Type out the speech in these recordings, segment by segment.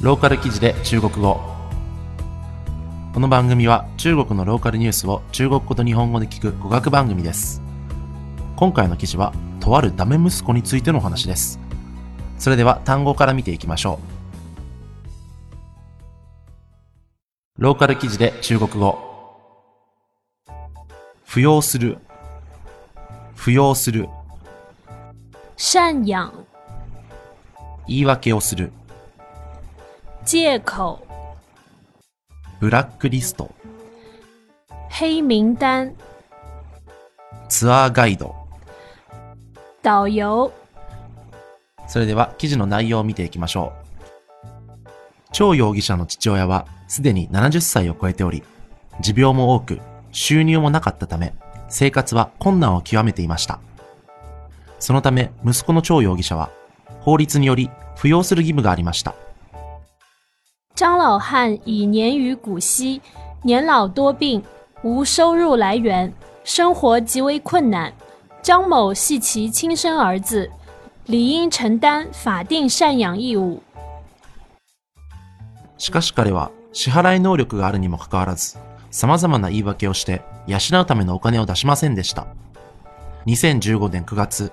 ローカル記事で中国語。この番組は中国のローカルニュースを中国語と日本語で聞く語学番組です。今回の記事はとあるダメ息子についてのお話です。それでは単語から見ていきましょう。ローカル記事で中国語。扶養する。扶養する。赡養、言い訳をする借口、ブラックリスト黑名单、ツアーガイド导游、それでは記事の内容を見ていきましょう。張容疑者の父親はすでに70歳を超えており、持病も多く、収入もなかったため、生活は困難を極めていました。そのため、息子の張容疑者は、法律により扶養する義務がありました。张老汉已年逾古稀，年老多病，无收入来源，生活极为困难。张某系其亲生儿子，理应承担法定赡养义务。しかし彼は支払い能力があるにもかかわらず、様々な言い訳をして養うためのお金を出しませんでした。2015年9月、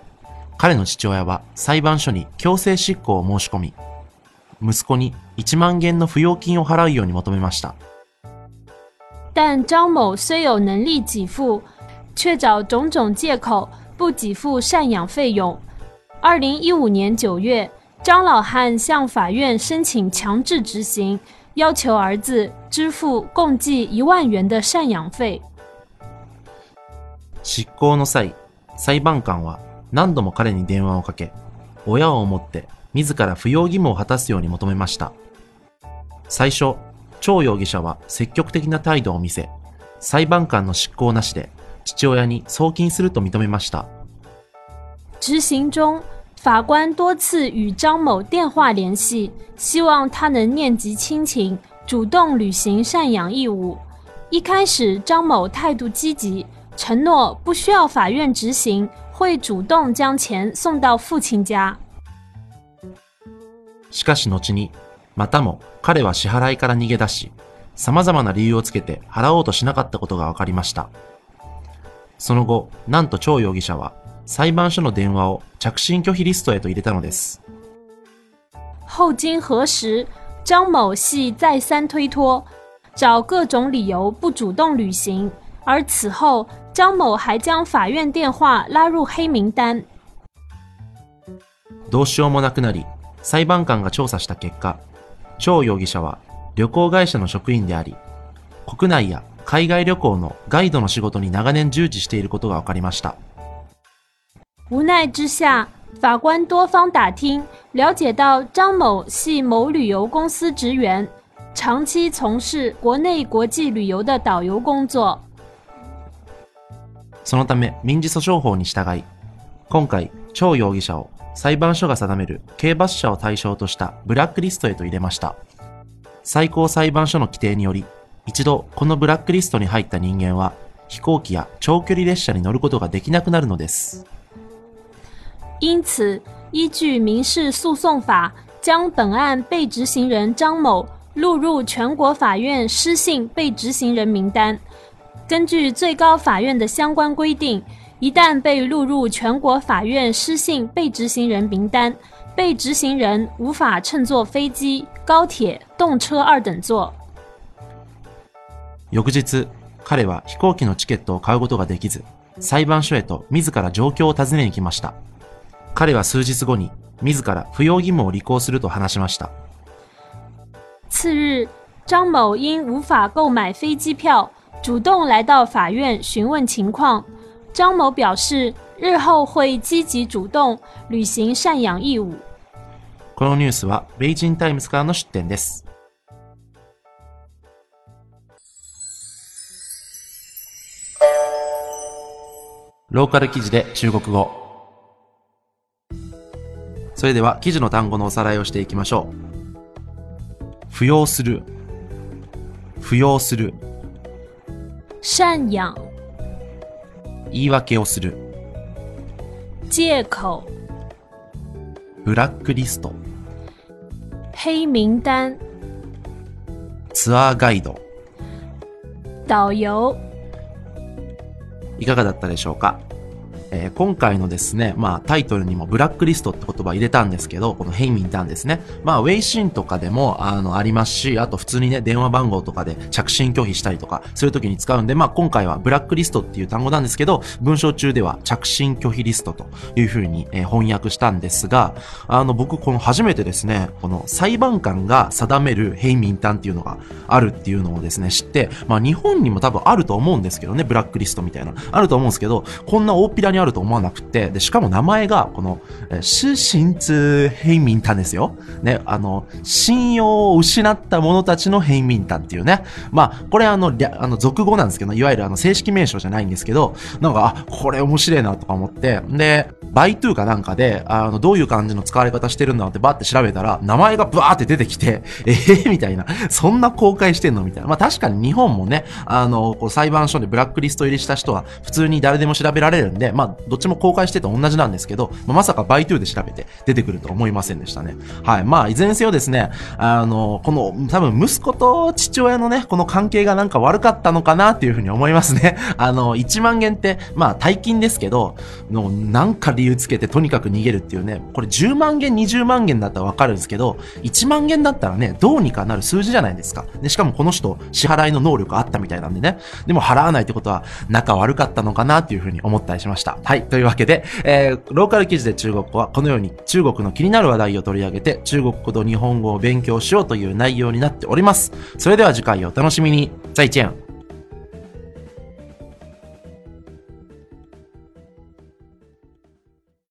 彼の父親は裁判所に強制執行を申し込み、息子に1万元の扶養金を払うように求めました。但张某虽有能力给付，却找种种借口不给付赡养费用。二零一五年九月，张老汉向法院申请强制执行，要求儿子支付共计一万元的赡养费。執行の際、裁判官は何度も彼に電話をかけ、親を思って自ら扶養義務を果たすように求めました。最初、張容疑者は積極的な態度を見せ、裁判官の執行なしで父親に送金すると認めました。执行中，法官多次与张某电话联系，希望他能念及亲情，主动履行赡养义务。一开始，张某态度积极，承诺不需要法院执行，会主动将钱送到父亲家。しかし後に、またも彼は支払いから逃げ出し、様々な理由をつけて払おうとしなかったことが分かりました。その後、なんと張容疑者は裁判所の電話を着信拒否リストへと入れたのです。后经核实，张某系再三推脱，找各种理由不主动履行，而此后张某还将法院电话拉入黑名单。どうしようもなくなり、裁判官が調査した結果、張容疑者は旅行会社の職員であり、国内や海外旅行のガイドの仕事に長年従事していることが分かりました。无奈之下，法官多方打听，了解到张某系某旅游公司职员，长期从事国内国际旅游的导游工作。 そのため民事訴訟法に従い、今回、張容疑者を裁判所が定める刑罰者を対象としたブラックリストへと入れました。最高裁判所の規定により、一度このブラックリストに入った人間は、飛行機や長距離列車に乗ることができなくなるのです。因此，依据民事诉讼法，将本案被执行人张某录入全国法院失信被执行人名单。根据最高法院的相关规定，一旦被录入全国法院失信被执行人名单，被执行人无法乘坐飞机、高铁、动车二等座。翌日、彼は飛行機のチケットを買うことができず、裁判所へと自ら状況を尋ねに来ました。彼は数日後に、自ら扶養義務を履行すると話しました。次日，张某因无法购买飞机票， 主动来到法院询问情况。张某表示，日后会积极主动履行赡养义务。このニュースは、 Beijing Times からの出典です。ローカル記事で中国語。それでは記事の単語のおさらいをしていきましょう。扶養する。扶養する。赡養、言い訳をする。借口、ブラックリスト。黑名单、ツアーガイド。导游、いかがだったでしょうか？えー今回のですね、まあタイトルにもブラックリストって言葉入れたんですけど、このヘイミンタンですね。まあウェイシンとかでもあのありますし、あと普通にね、電話番号とかで着信拒否したりとか、そういう時に使うんで、まあ今回はブラックリストっていう単語なんですけど、文章中では着信拒否リストという風に、えー翻訳したんですが、あの僕この初めてですね、この裁判官が定めるヘイミンタンっていうのがあるっていうのをですね、知って、まあ日本にも多分あると思うんですけどね、ブラックリストみたいな。あると思うんですけど、こんな大っぴらにあるると思わなくて、で、しかも名前が、この、えー、失信者黑名单ですよ。ね、あの、信用を失った者たちの黑名单っていうね。まあ、これあの、りゃあの、俗語なんですけど、いわゆるあの、正式名称じゃないんですけど、なんか、あ、これ面白いなとか思って、で、百度かなんかで、あの、どういう感じの使われ方してるんだってバって調べたら、名前がブワーって出てきて、えー、みたいな。そんな公開してんのみたいな。まあ確かに日本もね、あの、こう裁判所でブラックリスト入りした人は普通に誰でも調べられるんで、まあどっちも公開してて同じなんですけど、まさか百度で調べて出てくると思いませんでしたね。はい。まあいずれにせよですね、あの、この多分息子と父親のね、この関係がなんか悪かったのかなっていうふうに思いますね。あの、1万元って、まあ大金ですけど、のなんか理由つけてとにかく逃げるっていうね、これ10万元、20万元だったらわかるんですけど、1万元だったらね、どうにかなる数字じゃないですか。で、しかもこの人、支払いの能力あったみたいなんでね。でも払わないってことは、仲悪かったのかなっていうふうに思ったりしました。はい。というわけで、えー、ローカル記事で中国語はこのように中国の気になる話題を取り上げて、中国語と日本語を勉強しようという内容になっております。それでは次回をお楽しみに。再见。